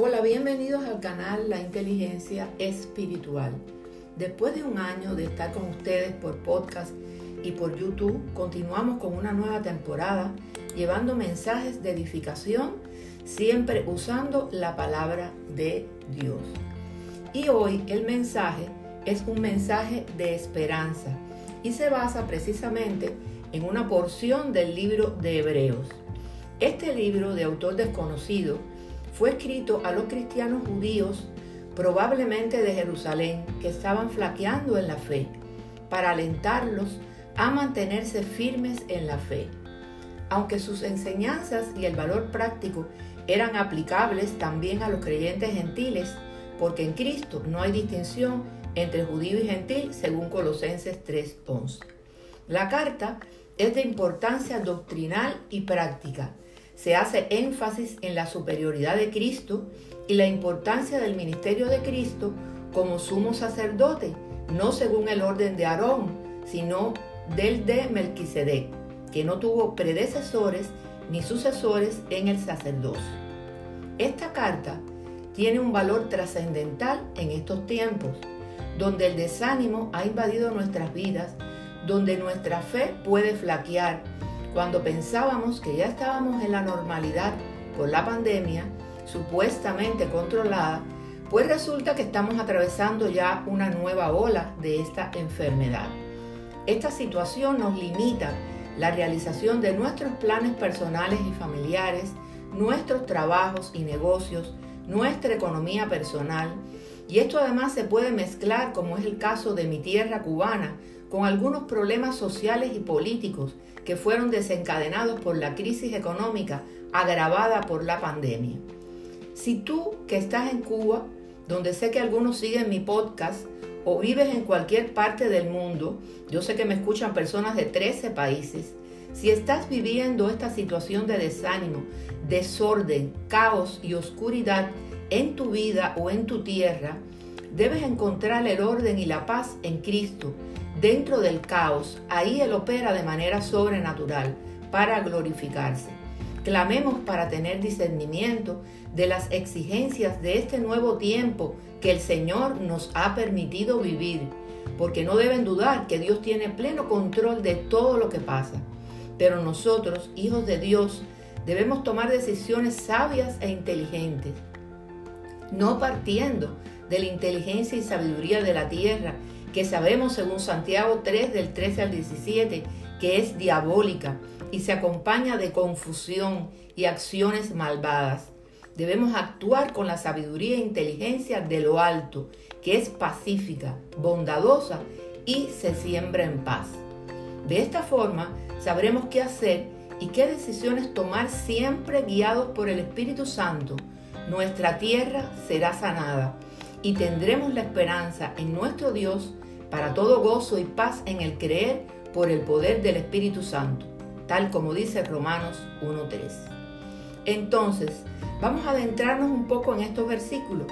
Hola, bienvenidos al canal La Inteligencia Espiritual. Después de un año de estar con ustedes por podcast y por YouTube, continuamos con una nueva temporada llevando mensajes de edificación, siempre usando la palabra de Dios. Y hoy el mensaje es un mensaje de esperanza y se basa precisamente en una porción del libro de Hebreos. Este libro de autor desconocido fue escrito a los cristianos judíos, probablemente de Jerusalén, que estaban flaqueando en la fe, para alentarlos a mantenerse firmes en la fe. Aunque sus enseñanzas y el valor práctico eran aplicables también a los creyentes gentiles, porque en Cristo no hay distinción entre judío y gentil, según Colosenses 3:11. La carta es de importancia doctrinal y práctica se hace énfasis en la superioridad de Cristo y la importancia del ministerio de Cristo como sumo sacerdote, no según el orden de Aarón, sino del de Melquisedec, que no tuvo predecesores ni sucesores en el sacerdocio. Esta carta tiene un valor trascendental en estos tiempos, donde el desánimo ha invadido nuestras vidas, donde nuestra fe puede flaquear, cuando pensábamos que ya estábamos en la normalidad con la pandemia, supuestamente controlada, pues resulta que estamos atravesando ya una nueva ola de esta enfermedad. Esta situación nos limita la realización de nuestros planes personales y familiares, nuestros trabajos y negocios, nuestra economía personal, y esto además se puede mezclar, como es el caso de mi tierra cubana, con algunos problemas sociales y políticos que fueron desencadenados por la crisis económica agravada por la pandemia. Si tú que estás en Cuba, donde sé que algunos siguen mi podcast, o vives en cualquier parte del mundo, yo sé que me escuchan personas de 13 países, si estás viviendo esta situación de desánimo, desorden, caos y oscuridad en tu vida o en tu tierra, debes encontrar el orden y la paz en Cristo Dentro del caos, ahí Él opera de manera sobrenatural para glorificarse. Clamemos para tener discernimiento de las exigencias de este nuevo tiempo que el Señor nos ha permitido vivir, porque no deben dudar que Dios tiene pleno control de todo lo que pasa. Pero nosotros, hijos de Dios, debemos tomar decisiones sabias e inteligentes, no partiendo de la inteligencia y sabiduría de la tierra, que sabemos según Santiago 3 del 13 al 17 que es diabólica y se acompaña de confusión y acciones malvadas. Debemos actuar con la sabiduría e inteligencia de lo alto, que es pacífica, bondadosa y se siembra en paz. De esta forma sabremos qué hacer y qué decisiones tomar siempre guiados por el Espíritu Santo. Nuestra tierra será sanada y tendremos la esperanza en nuestro Dios para todo gozo y paz en el creer por el poder del Espíritu Santo, tal como dice Romanos 1.3. Entonces, vamos a adentrarnos un poco en estos versículos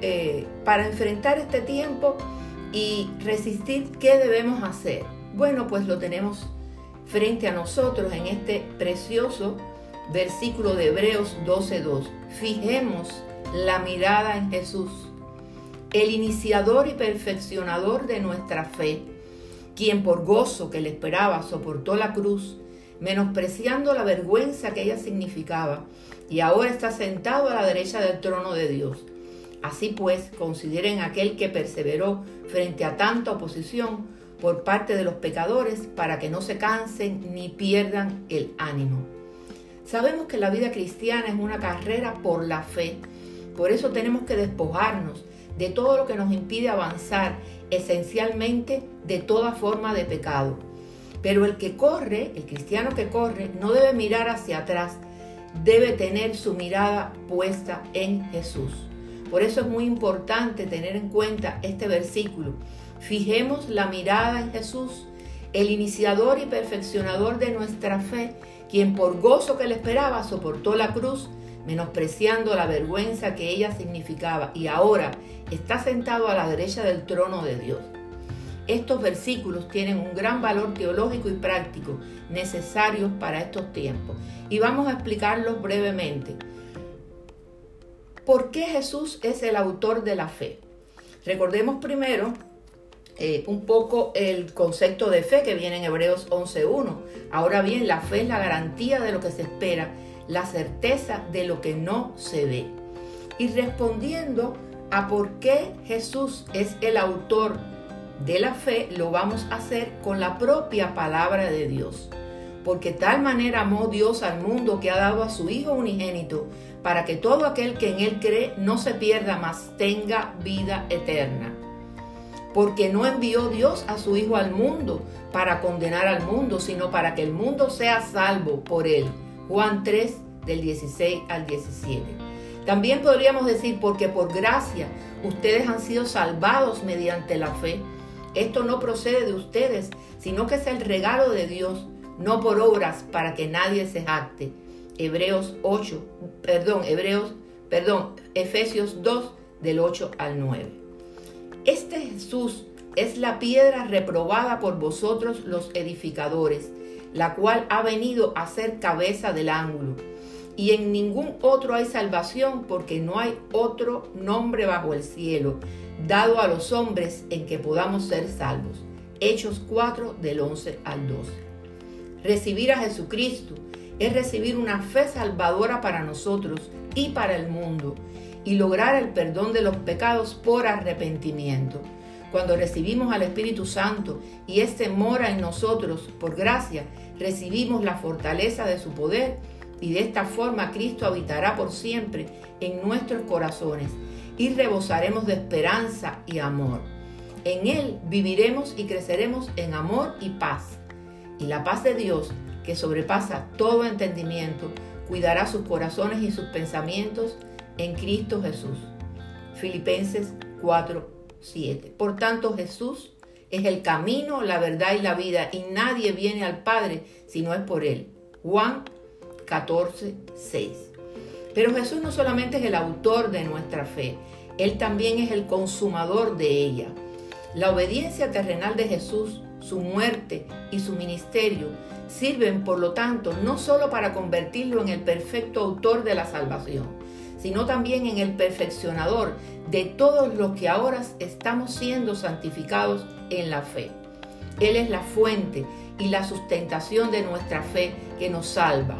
eh, para enfrentar este tiempo y resistir qué debemos hacer. Bueno, pues lo tenemos frente a nosotros en este precioso versículo de Hebreos 12.2. Fijemos la mirada en Jesús el iniciador y perfeccionador de nuestra fe, quien por gozo que le esperaba soportó la cruz, menospreciando la vergüenza que ella significaba, y ahora está sentado a la derecha del trono de Dios. Así pues, consideren aquel que perseveró frente a tanta oposición por parte de los pecadores para que no se cansen ni pierdan el ánimo. Sabemos que la vida cristiana es una carrera por la fe, por eso tenemos que despojarnos de todo lo que nos impide avanzar, esencialmente de toda forma de pecado. Pero el que corre, el cristiano que corre, no debe mirar hacia atrás, debe tener su mirada puesta en Jesús. Por eso es muy importante tener en cuenta este versículo. Fijemos la mirada en Jesús, el iniciador y perfeccionador de nuestra fe, quien por gozo que le esperaba soportó la cruz menospreciando la vergüenza que ella significaba, y ahora está sentado a la derecha del trono de Dios. Estos versículos tienen un gran valor teológico y práctico necesarios para estos tiempos y vamos a explicarlos brevemente. ¿Por qué Jesús es el autor de la fe? Recordemos primero eh, un poco el concepto de fe que viene en Hebreos 11.1. Ahora bien, la fe es la garantía de lo que se espera, la certeza de lo que no se ve. Y respondiendo a por qué Jesús es el autor de la fe, lo vamos a hacer con la propia palabra de Dios. Porque tal manera amó Dios al mundo que ha dado a su Hijo unigénito, para que todo aquel que en Él cree no se pierda, mas tenga vida eterna. Porque no envió Dios a su Hijo al mundo para condenar al mundo, sino para que el mundo sea salvo por Él. Juan 3, del 16 al 17. También podríamos decir, porque por gracia ustedes han sido salvados mediante la fe. Esto no procede de ustedes, sino que es el regalo de Dios, no por obras para que nadie se jacte. Hebreos 8, perdón, Hebreos, perdón, Efesios 2 del 8 al 9. Este Jesús es la piedra reprobada por vosotros los edificadores, la cual ha venido a ser cabeza del ángulo. Y en ningún otro hay salvación porque no hay otro nombre bajo el cielo dado a los hombres en que podamos ser salvos. Hechos 4 del 11 al 12. Recibir a Jesucristo es recibir una fe salvadora para nosotros y para el mundo y lograr el perdón de los pecados por arrepentimiento. Cuando recibimos al Espíritu Santo y éste mora en nosotros por gracia, recibimos la fortaleza de su poder y de esta forma Cristo habitará por siempre en nuestros corazones y rebosaremos de esperanza y amor. En Él viviremos y creceremos en amor y paz. Y la paz de Dios, que sobrepasa todo entendimiento, cuidará sus corazones y sus pensamientos en Cristo Jesús. Filipenses 4, 7. Por tanto, Jesús es el camino, la verdad y la vida, y nadie viene al Padre si no es por Él. Juan 14, 6. Pero Jesús no solamente es el autor de nuestra fe, Él también es el consumador de ella. La obediencia terrenal de Jesús, su muerte y su ministerio sirven, por lo tanto, no solo para convertirlo en el perfecto autor de la salvación, sino también en el perfeccionador de todos los que ahora estamos siendo santificados en la fe. Él es la fuente y la sustentación de nuestra fe que nos salva.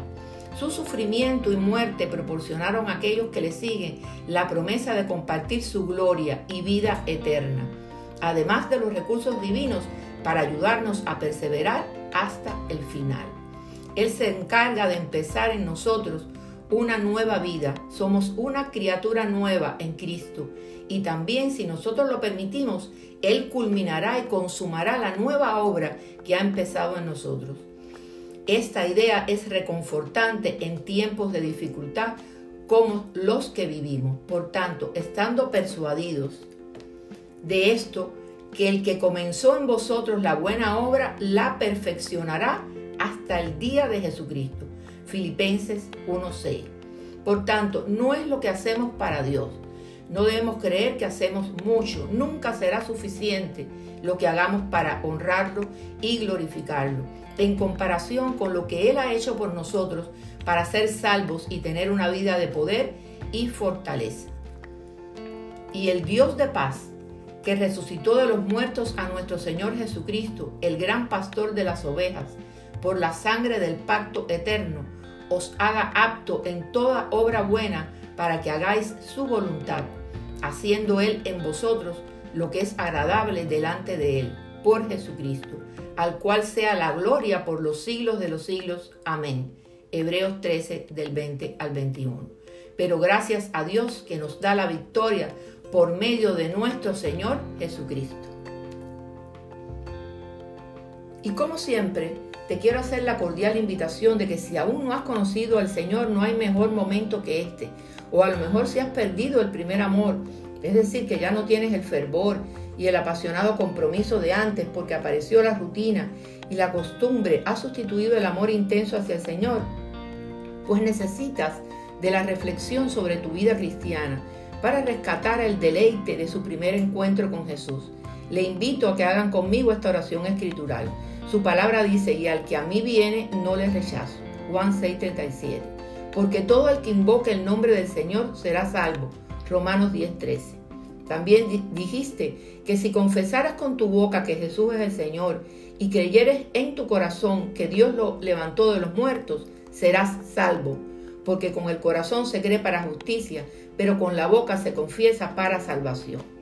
Su sufrimiento y muerte proporcionaron a aquellos que le siguen la promesa de compartir su gloria y vida eterna, además de los recursos divinos para ayudarnos a perseverar hasta el final. Él se encarga de empezar en nosotros una nueva vida. Somos una criatura nueva en Cristo. Y también si nosotros lo permitimos, Él culminará y consumará la nueva obra que ha empezado en nosotros. Esta idea es reconfortante en tiempos de dificultad como los que vivimos. Por tanto, estando persuadidos de esto, que el que comenzó en vosotros la buena obra la perfeccionará hasta el día de Jesucristo. Filipenses 1:6. Por tanto, no es lo que hacemos para Dios. No debemos creer que hacemos mucho. Nunca será suficiente lo que hagamos para honrarlo y glorificarlo en comparación con lo que Él ha hecho por nosotros para ser salvos y tener una vida de poder y fortaleza. Y el Dios de paz, que resucitó de los muertos a nuestro Señor Jesucristo, el gran pastor de las ovejas, por la sangre del pacto eterno, os haga apto en toda obra buena para que hagáis su voluntad, haciendo Él en vosotros lo que es agradable delante de Él, por Jesucristo al cual sea la gloria por los siglos de los siglos. Amén. Hebreos 13 del 20 al 21. Pero gracias a Dios que nos da la victoria por medio de nuestro Señor Jesucristo. Y como siempre, quiero hacer la cordial invitación de que si aún no has conocido al Señor, no hay mejor momento que este. O a lo mejor si has perdido el primer amor, es decir, que ya no tienes el fervor y el apasionado compromiso de antes porque apareció la rutina y la costumbre ha sustituido el amor intenso hacia el Señor, pues necesitas de la reflexión sobre tu vida cristiana para rescatar el deleite de su primer encuentro con Jesús. Le invito a que hagan conmigo esta oración escritural. Su palabra dice, y al que a mí viene, no le rechazo. Juan 6:37. porque todo el que invoque el nombre del Señor será salvo. Romanos 10:13. También dijiste que si confesaras con tu boca que Jesús es el Señor y creyeres en tu corazón que Dios lo levantó de los muertos, serás salvo, porque con el corazón se cree para justicia, pero con la boca se confiesa para salvación.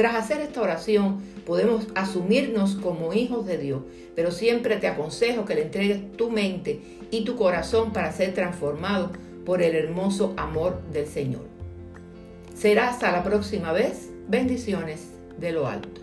Tras hacer esta oración, podemos asumirnos como hijos de Dios, pero siempre te aconsejo que le entregues tu mente y tu corazón para ser transformado por el hermoso amor del Señor. Será hasta la próxima vez. Bendiciones de lo alto.